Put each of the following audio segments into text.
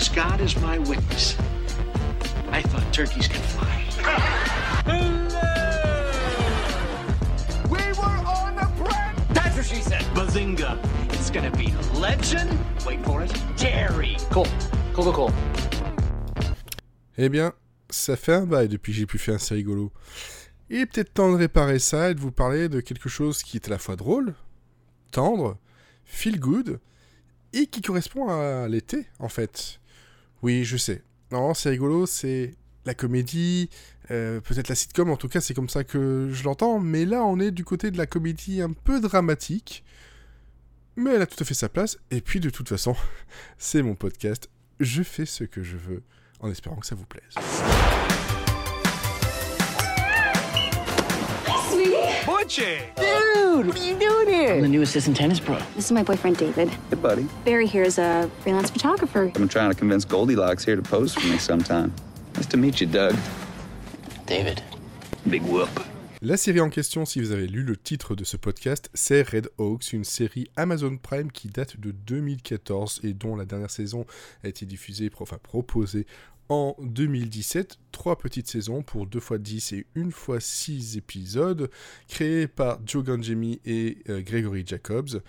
as God is my witness, I thought turkeys could fly. We were on a break! That's what she said. Bazinga. It's gonna be legend. Wait for it. Jerry. Cool. Cool, cool, cool. Eh bien, ça fait un bail depuis que j'ai pu faire un rigolo. Il est peut-être temps de réparer ça et de vous parler de quelque chose qui est à la fois drôle, tendre, feel good, et qui correspond à l'été, en fait. Oui, je sais. Non, c'est rigolo, c'est la comédie, euh, peut-être la sitcom, en tout cas c'est comme ça que je l'entends, mais là on est du côté de la comédie un peu dramatique, mais elle a tout à fait sa place, et puis de toute façon, c'est mon podcast, je fais ce que je veux, en espérant que ça vous plaise. Dude, what are you doing here? I'm the new assistant tennis pro. This is my boyfriend, David. Hey, buddy. Barry here is a freelance photographer. I've been trying to convince Goldilocks here to pose for me sometime. Nice to meet you, Doug. David. Big whoop. La série en question, si vous avez lu le titre de ce podcast, c'est Red Hawks, une série Amazon Prime qui date de 2014 et dont la dernière saison a été diffusée, enfin proposée en 2017. Trois petites saisons pour 2 fois 10 et 1 fois 6 épisodes, créées par Joe Gangemi et euh, Gregory Jacobs.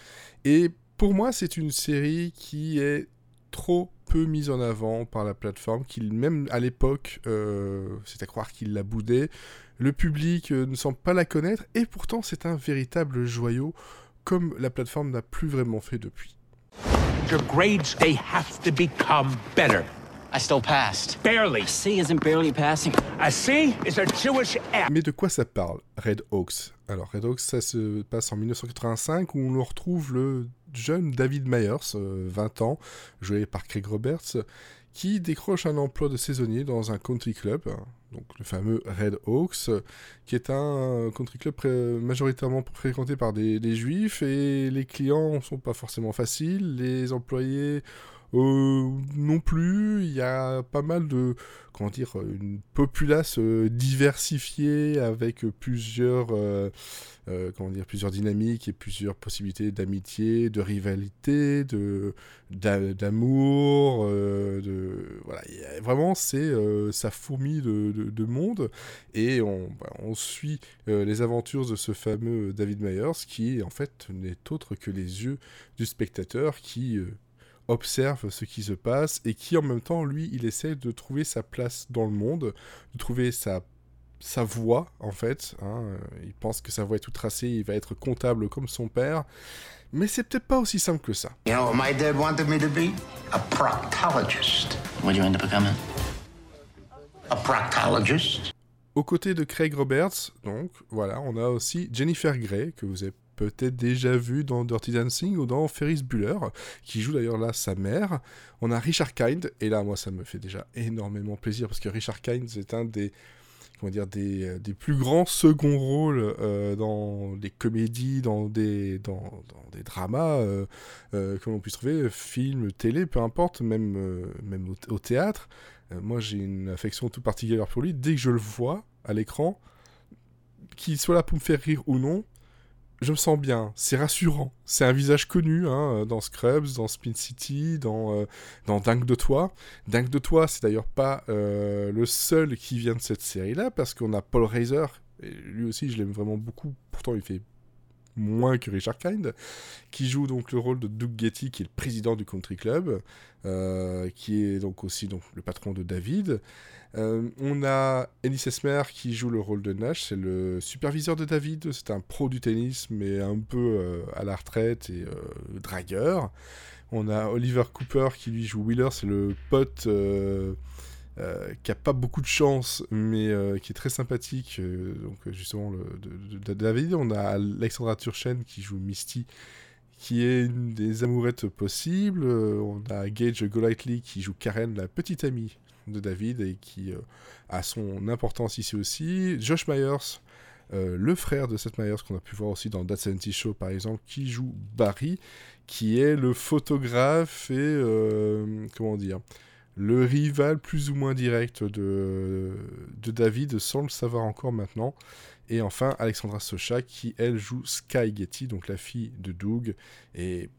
Et pour moi, c'est une série qui est trop peu mise en avant par la plateforme, qu'il même à l'époque, euh, c'est à croire qu'il la boudait. Le public euh, ne semble pas la connaître, et pourtant c'est un véritable joyau, comme la plateforme n'a plus vraiment fait depuis. Your grades, they have to become better. I still passed. Barely. C isn't barely passing. A C is a Jewish F. Mais de quoi ça parle, Red Hawks Alors, Red Hawks, ça se passe en 1985, où on le retrouve le jeune David Myers, euh, 20 ans, joué par Craig Roberts, qui décroche un emploi de saisonnier dans un country club, hein, donc le fameux Red Hawks, qui est un country club majoritairement fréquenté par des, des juifs, et les clients ne sont pas forcément faciles, les employés euh, non plus, il y a pas mal de, comment dire, une populace euh, diversifiée avec plusieurs, euh, euh, comment dire, plusieurs dynamiques et plusieurs possibilités d'amitié, de rivalité, de d'a- d'amour, euh, de voilà, vraiment c'est euh, ça fourmille de, de, de monde. Et on, bah, on suit euh, les aventures de ce fameux David Myers qui en fait n'est autre que les yeux du spectateur qui euh, observe ce qui se passe et qui en même temps, lui, il essaie de trouver sa place dans le monde, de trouver sa, sa voie en fait. hein. Il pense que sa voie est toute tracée, il va être comptable comme son père. Mais c'est peut-être pas aussi simple que ça. You know what my dad wanted me to be? A proctologist. What'd you end up becoming? A proctologist? Aux côtés de Craig Roberts, donc, voilà, on a aussi Jennifer Grey, que vous avez peut-être déjà vu dans Dirty Dancing ou dans Ferris Bueller, qui joue d'ailleurs là sa mère. On a Richard Kind, et là, moi, ça me fait déjà énormément plaisir, parce que Richard Kind, c'est un des, comment dire, des, euh, plus grands seconds rôles euh, dans des comédies, dans des, dans, des dramas euh, euh, que l'on puisse trouver, films, télé, peu importe, même, même au, au théâtre. Moi, j'ai une affection toute particulière pour lui. Dès que je le vois à l'écran, qu'il soit là pour me faire rire ou non, je me sens bien. C'est rassurant. C'est un visage connu hein, dans Scrubs, dans Spin City, dans, euh, dans Dingue de toi. Dingue de toi, c'est d'ailleurs pas euh, le seul qui vient de cette série-là, parce qu'on a Paul Reiser. Et lui aussi, je l'aime vraiment beaucoup. Pourtant, il fait moins que Richard Kind, qui joue donc le rôle de Doug Getty, qui est le président du country club, euh, qui est donc aussi donc, le patron de David. Euh, on a Ennis Esmer qui joue le rôle de Nash, c'est le superviseur de David, c'est un pro du tennis, mais un peu euh, à la retraite et dragueur. On a Oliver Cooper qui lui joue Wheeler, c'est le pote euh, qui a pas beaucoup de chance, mais euh, qui est très sympathique. euh, donc justement de, David. On a Alexandra Turchen qui joue Misty, qui est une des amourettes possibles. On a Gage Golightly qui joue Karen, la petite amie de David et qui a son importance ici aussi. Josh Myers, le frère de Seth Myers qu'on a pu voir aussi dans That 70 Show par exemple, qui joue Barry, qui est le photographe et comment dire le rival plus ou moins direct de, David sans le savoir encore maintenant. Et enfin, Alexandra Socha, qui elle joue Sky Getty, donc la fille de Doug. Et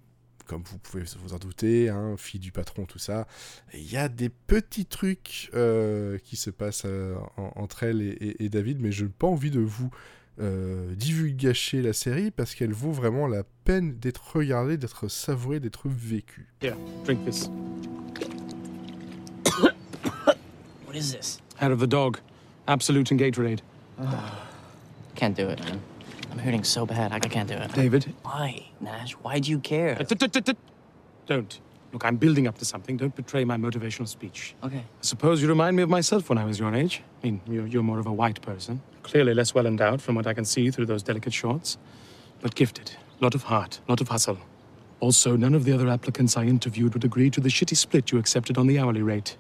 comme vous pouvez vous en douter, hein, fille du patron, tout ça. Il y a des petits trucs euh, qui se passent euh, en- entre elle et, David, mais je n'ai pas envie de vous euh, divulgacher la série parce qu'elle vaut vraiment la peine d'être regardée, d'être savourée, d'être vécue. Here, drink this. What is this? Hair of the dog. Absolute and Gatorade. Can't do it, man. I'm hurting so bad. I can't do it. David? Why, Nash? Why do you care? Don't. Look, I'm building up to something. Don't betray my motivational speech. Okay. I suppose you remind me of myself when I was your age. I mean, you're, you're more of a white person. Clearly less well endowed from what I can see through those delicate shorts. But gifted. Lot of heart, lot of hustle. Also, none of the other applicants I interviewed would agree to the shitty split you accepted on the hourly rate.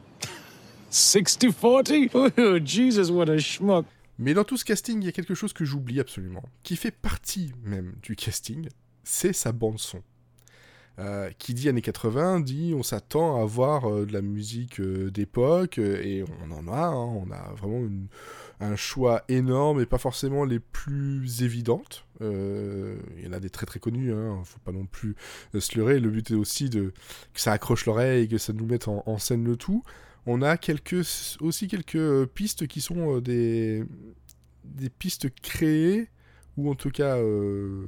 60 40? Oh, Jesus, what a schmuck. Mais dans tout ce casting, il y a quelque chose que j'oublie absolument, qui fait partie même du casting, c'est sa bande son. Euh, qui dit années 80 dit on s'attend à avoir euh, de la musique euh, d'époque euh, et on en a, hein, on a vraiment une- un choix énorme et pas forcément les plus évidentes. Euh, Il y en a des très très connus, hein, faut pas non plus euh, se leurrer. Le but est aussi de que ça accroche l'oreille et que ça nous mette en, en scène le tout. On a aussi quelques euh, pistes qui sont euh, des, des pistes créées, ou en tout cas euh,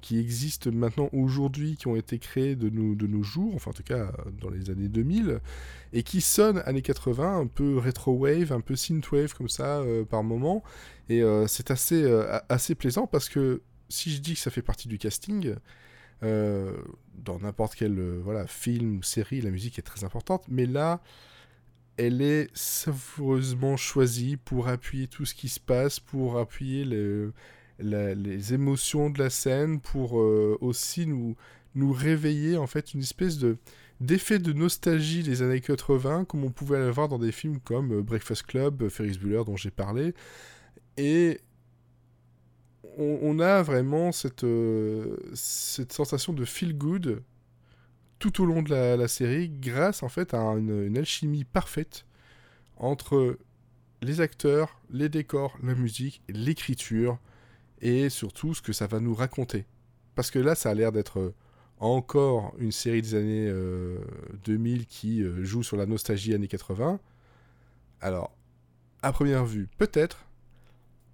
qui existent maintenant aujourd'hui, qui ont été créées de nos, de nos jours, enfin en tout cas dans les années 2000, et qui sonnent années 80, un peu rétro-wave, un peu synth-wave comme ça par moment. Et c'est assez, assez plaisant parce que si je dis que ça fait partie du casting, dans n'importe quel voilà, film série, la musique est très importante, mais là, elle est savoureusement choisie pour appuyer tout ce qui se passe, pour appuyer les émotions de la scène, pour euh, aussi nous, réveiller en fait une espèce de d'effet de nostalgie des années 80 comme on pouvait l'avoir dans des films comme euh, Breakfast Club, euh, Ferris Bueller dont j'ai parlé. Et on, a vraiment cette sensation de feel good tout au long de la, série grâce en fait à une, alchimie parfaite entre les acteurs, les décors, la musique, l'écriture et surtout ce que ça va nous raconter. Parce que là, ça a l'air d'être euh, encore une série des années euh, 2000 qui euh, joue sur la nostalgie années 80. Alors, à première vue, peut-être,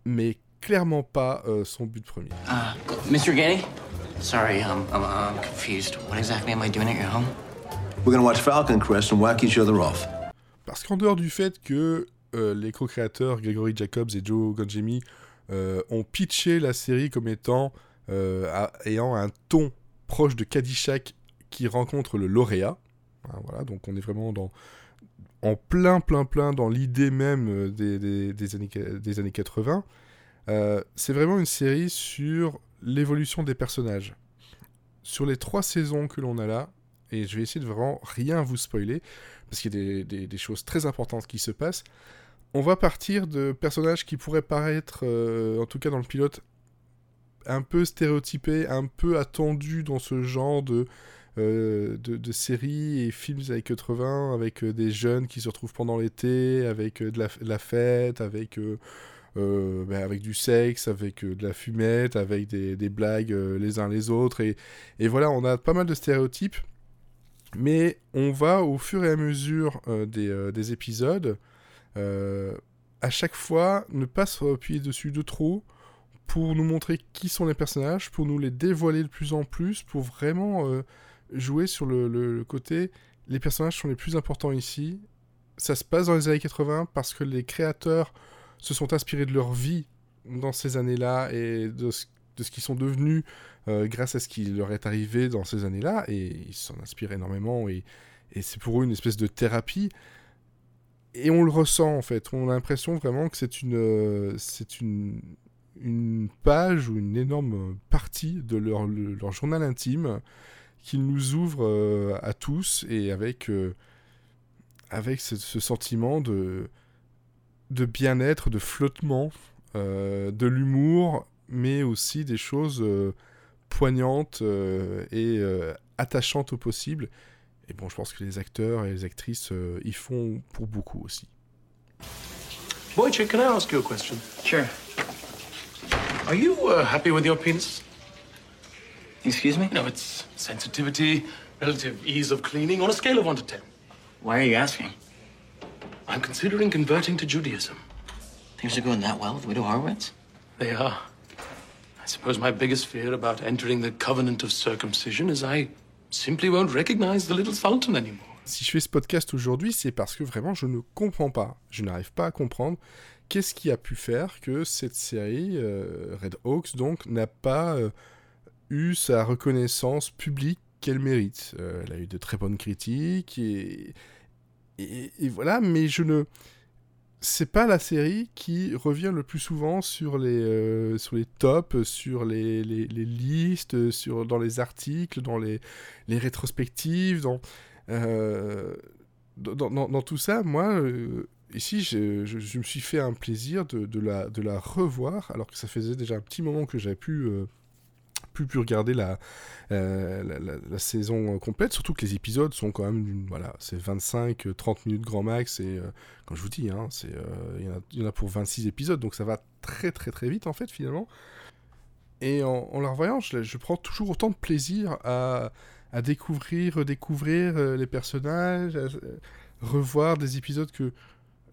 mais clairement pas euh, son but premier. Uh, Mr. Getty? Sorry, um, I'm, I'm confused. What exactly am I doing at your home? We're gonna watch Falcon Crest and whack each other off. Parce qu'en dehors du fait que euh, les co-créateurs Gregory Jacobs et Joe Gonjemi euh, ont pitché la série comme étant euh, à- ayant un ton proche de Caddyshack qui rencontre le lauréat. Hein, voilà, donc on est vraiment dans en plein, plein, plein dans l'idée même des, des- des années, des années 80. Euh, c'est vraiment une série sur l'évolution des personnages. Sur les trois saisons que l'on a là, et je vais essayer de vraiment rien vous spoiler, parce qu'il y a des, choses très importantes qui se passent. On va partir de personnages qui pourraient paraître, euh, en tout cas dans le pilote, un peu stéréotypés, un peu attendus dans ce genre de, euh, séries et films années 80, avec euh, des jeunes qui se retrouvent pendant l'été, avec de la fête, avec, euh, ben, avec du sexe, avec euh, de la fumette, avec des, blagues euh, les uns les autres. Et, voilà, on a pas mal de stéréotypes. Mais on va au fur et à mesure des, des épisodes, à chaque fois, ne pas se appuyer dessus de trop pour nous montrer qui sont les personnages, pour nous les dévoiler de plus en plus, pour vraiment jouer sur le côté les personnages sont les plus importants ici. Ça se passe dans les années 80 parce que les créateurs se sont inspirés de leur vie dans ces années-là et de ce, qu'ils sont devenus euh, grâce à ce qui leur est arrivé dans ces années-là, et ils s'en inspirent énormément, et, c'est pour eux une espèce de thérapie. Et on le ressent en fait, on a l'impression vraiment que c'est une, euh, c'est une, une page ou une énorme partie de leur, le- leur journal intime qu'ils nous ouvrent euh, à tous, et avec, avec ce sentiment de, de bien-être, de flottement, euh, de l'humour, mais aussi des choses euh, poignantes euh, et euh, attachantes au possible. Et bon, je pense que les acteurs et les actrices euh, y font pour beaucoup aussi. Wojciech, can I ask you a question? Sure. Are you uh, happy with your penis? Excuse me? No, it's sensitivity, relative ease of cleaning on a scale of 1 to 10. Why are you asking? I'm considering converting to Judaism. Things are going that well with Widow Horowitz? They are. I suppose my biggest fear about entering the covenant of circumcision is I simply won't recognize the little sultan anymore. Si je fais ce podcast aujourd'hui, c'est parce que vraiment je ne comprends pas. Je n'arrive pas à comprendre qu'est-ce qui a pu faire que cette série, euh, Red Hawks, donc, n'a pas euh, eu sa reconnaissance publique qu'elle mérite. Euh, elle a eu de très bonnes critiques et, et, voilà, mais je ne. C'est pas la série qui revient le plus souvent sur les, euh, sur les tops, sur les, les, listes, sur, dans les articles, dans les, les rétrospectives, dans, euh, dans, tout ça. Moi, euh, ici, je, je, me suis fait un plaisir de, de, la, de la revoir, alors que ça faisait déjà un petit moment que j'avais pu plus pu regarder la, euh, saison complète, surtout que les épisodes sont quand même, voilà, c'est 25-30 minutes grand max, et euh, comme je vous dis, hein, il euh, y, en a pour 26 épisodes, donc ça va très très très vite en fait finalement. Et en, en la revoyant, je, prends toujours autant de plaisir à, à découvrir, redécouvrir euh, les personnages, à, revoir des épisodes que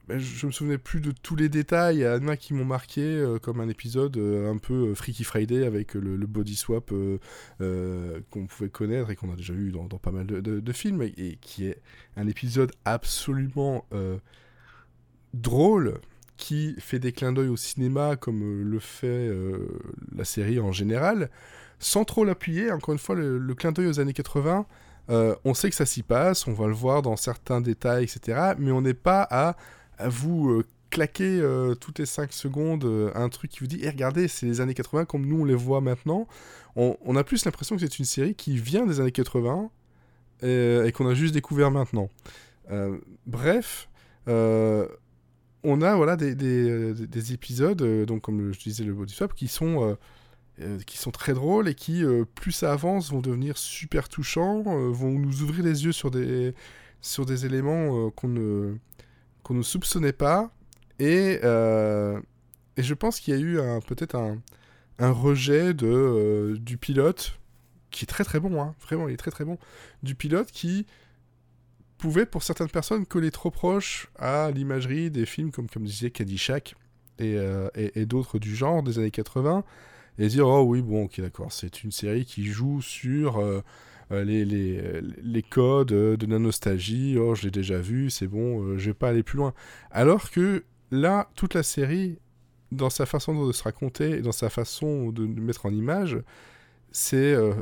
ben, je me souvenais plus de tous les détails. Il y en a qui m'ont marqué, euh, comme un épisode euh, un peu Freaky Friday avec le, body swap euh, euh qu'on pouvait connaître et qu'on a déjà vu dans, pas mal de, films, et, qui est un épisode absolument euh, drôle qui fait des clins d'œil au cinéma comme le fait la série en général, sans trop l'appuyer. Encore une fois, le, le clin d'œil aux années 80. on sait que ça s'y passe, on va le voir dans certains détails, etc. Mais on n'est pas à vous euh, claquer euh, toutes les 5 secondes euh, un truc qui vous dit hey, regardez, c'est les années 80 comme nous on les voit maintenant. On, a plus l'impression que c'est une série qui vient des années 80 et, et qu'on a juste découvert maintenant. bref, on a voilà des, des, des épisodes, donc comme je disais le body swap, qui sont qui sont très drôles et qui, euh, plus ça avance, vont devenir super touchants, euh, vont nous ouvrir les yeux sur des, sur des éléments euh, qu'on ne, qu'on ne soupçonnait pas. Et, euh, et je pense qu'il y a eu peut-être un, un, rejet de, euh, du pilote, qui est très très bon, hein, vraiment, il est très très bon, du pilote qui pouvait pour certaines personnes coller trop proche à l'imagerie des films comme, comme disait Caddyshack et, euh, et, et d'autres du genre des années 80 et dire oh oui bon ok d'accord c'est une série qui joue sur les, les, les, codes de la nostalgie, oh je l'ai déjà vu, c'est bon, euh, je vais pas aller plus loin. Alors que là, toute la série, dans sa façon de se raconter et dans sa façon de mettre en image, c'est euh,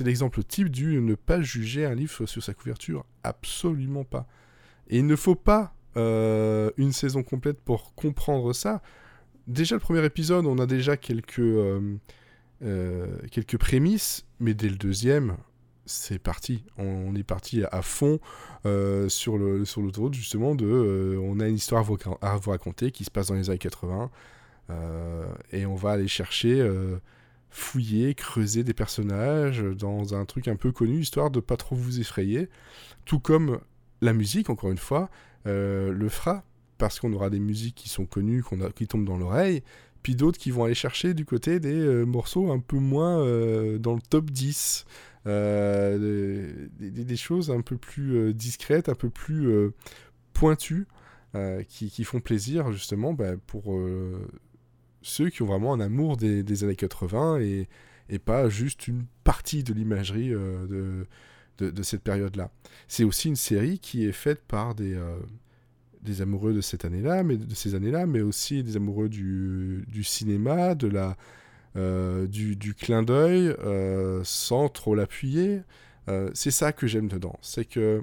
l'exemple type du ne pas juger un livre sur sa couverture. Absolument pas. Et il ne faut pas euh, une saison complète pour comprendre ça. Déjà, le premier épisode, on a déjà quelques, euh, quelques prémices, mais dès le deuxième, c'est parti. On, est parti à, fond euh, sur le sur justement de euh, on a une histoire à vous, raconter qui se passe dans les années 80 euh, et on va aller chercher fouiller, creuser des personnages dans un truc un peu connu histoire de pas trop vous effrayer. Tout comme la musique encore une fois le fera parce qu'on aura des musiques qui sont connues qui tombent dans l'oreille puis d'autres qui vont aller chercher du côté des euh, morceaux un peu moins euh, dans le top 10. Euh, des, choses un peu plus discrètes, un peu plus pointues, qui, qui, font plaisir justement bah, pour ceux qui ont vraiment un amour des, des années 80 et, et, pas juste une partie de l'imagerie de, de, de, cette période-là. C'est aussi une série qui est faite par des, des amoureux de cette année-là, mais de ces années-là, mais aussi des amoureux du, cinéma, de la, euh, du, clin d'œil, euh, sans trop l'appuyer. Euh, c'est ça que j'aime dedans. C'est que,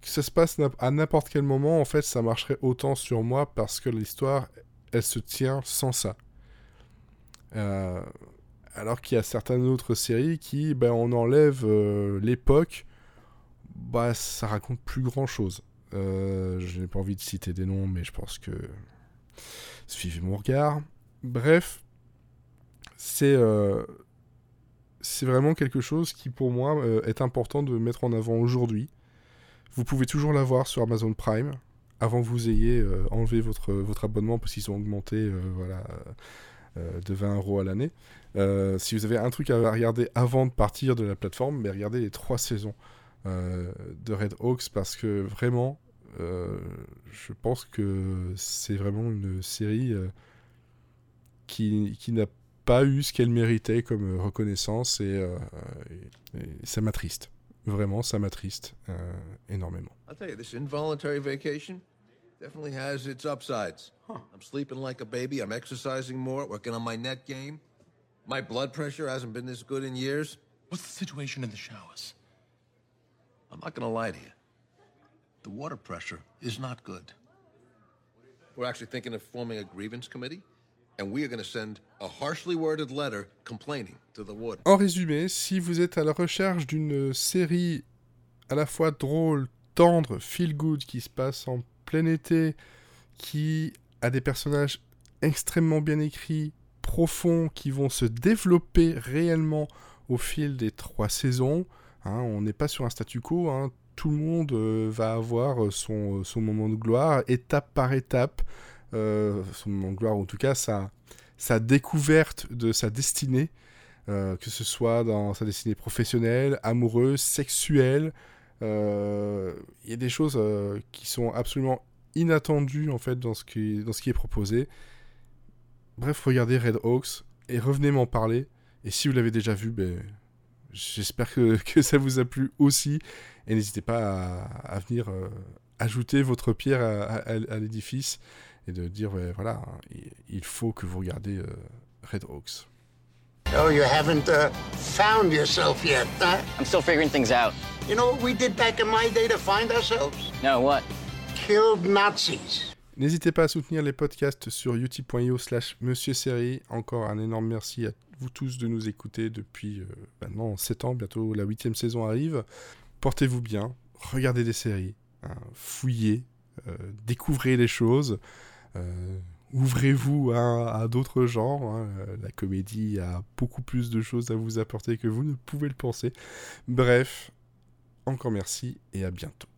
que ça se passe à n'importe quel moment, en fait, ça marcherait autant sur moi parce que l'histoire, elle se tient sans ça. Alors qu'il y a certaines autres séries qui, ben, on enlève l'époque, bah, ça raconte plus grand chose. Euh, je n'ai pas envie de citer des noms, mais je pense que suivez mon regard. Bref, c'est euh, c'est vraiment quelque chose qui pour moi euh, est important de mettre en avant aujourd'hui. Vous pouvez toujours l'avoir sur Amazon Prime avant que vous ayez enlevé votre, abonnement parce qu'ils ont augmenté voilà, de 20 euros à l'année. Si vous avez un truc à regarder avant de partir de la plateforme, mais regardez les trois saisons de Red Hawks parce que vraiment, euh, je pense que c'est vraiment une série euh, qui, qui n'a pas eu ce qu'elle méritait comme euh, reconnaissance et, euh, et- et ça m'attriste. Vraiment, ça m'attriste euh, énormément. I'll tell you, this involuntary vacation definitely has its upsides. I'm sleeping like a baby. I'm exercising more, working on my net game. My blood pressure hasn't been this good in years. What's the situation in the showers? I'm not going to lie to you. The water pressure is not good. We're actually thinking of forming a grievance committee, and we are going to send a harshly worded letter complaining to the warden. En résumé, si vous êtes à la recherche d'une série à la fois drôle, tendre, feel good, qui se passe en plein été, qui a des personnages extrêmement bien écrits, profonds, qui vont se développer réellement au fil des trois saisons, hein, on n'est pas sur un statu quo, hein, tout le monde euh, va avoir son, son moment de gloire, étape par étape, euh, son moment de gloire, en tout cas sa, découverte de sa destinée, euh, que ce soit dans sa destinée professionnelle, amoureuse, sexuelle. euh, Il y a des choses euh, qui sont absolument inattendues en fait dans ce qui, dans ce qui est proposé. Bref, regardez Red Hawks et revenez m'en parler. Et si vous l'avez déjà vu, ben, j'espère que, que ça vous a plu aussi. Et n'hésitez pas à, à venir euh, ajouter votre pierre à, à- à l'édifice et de dire, ouais, voilà, il- il faut que vous regardez euh, Red Hawks. Oh, you haven't uh, found yourself yet, huh? I'm still figuring things out. You know what we did back in my day to find ourselves? No, what? Killed Nazis. N'hésitez pas à soutenir les podcasts sur utip.io slash Monsieur Série. Encore un énorme merci à vous tous de nous écouter depuis euh, maintenant 7 ans, bientôt la huitième saison arrive. Portez-vous bien, regardez des séries, hein, fouillez, euh, découvrez les choses, euh, ouvrez-vous à, à d'autres genres. hein. La comédie a beaucoup plus de choses à vous apporter que vous ne pouvez le penser. Bref, encore merci et à bientôt.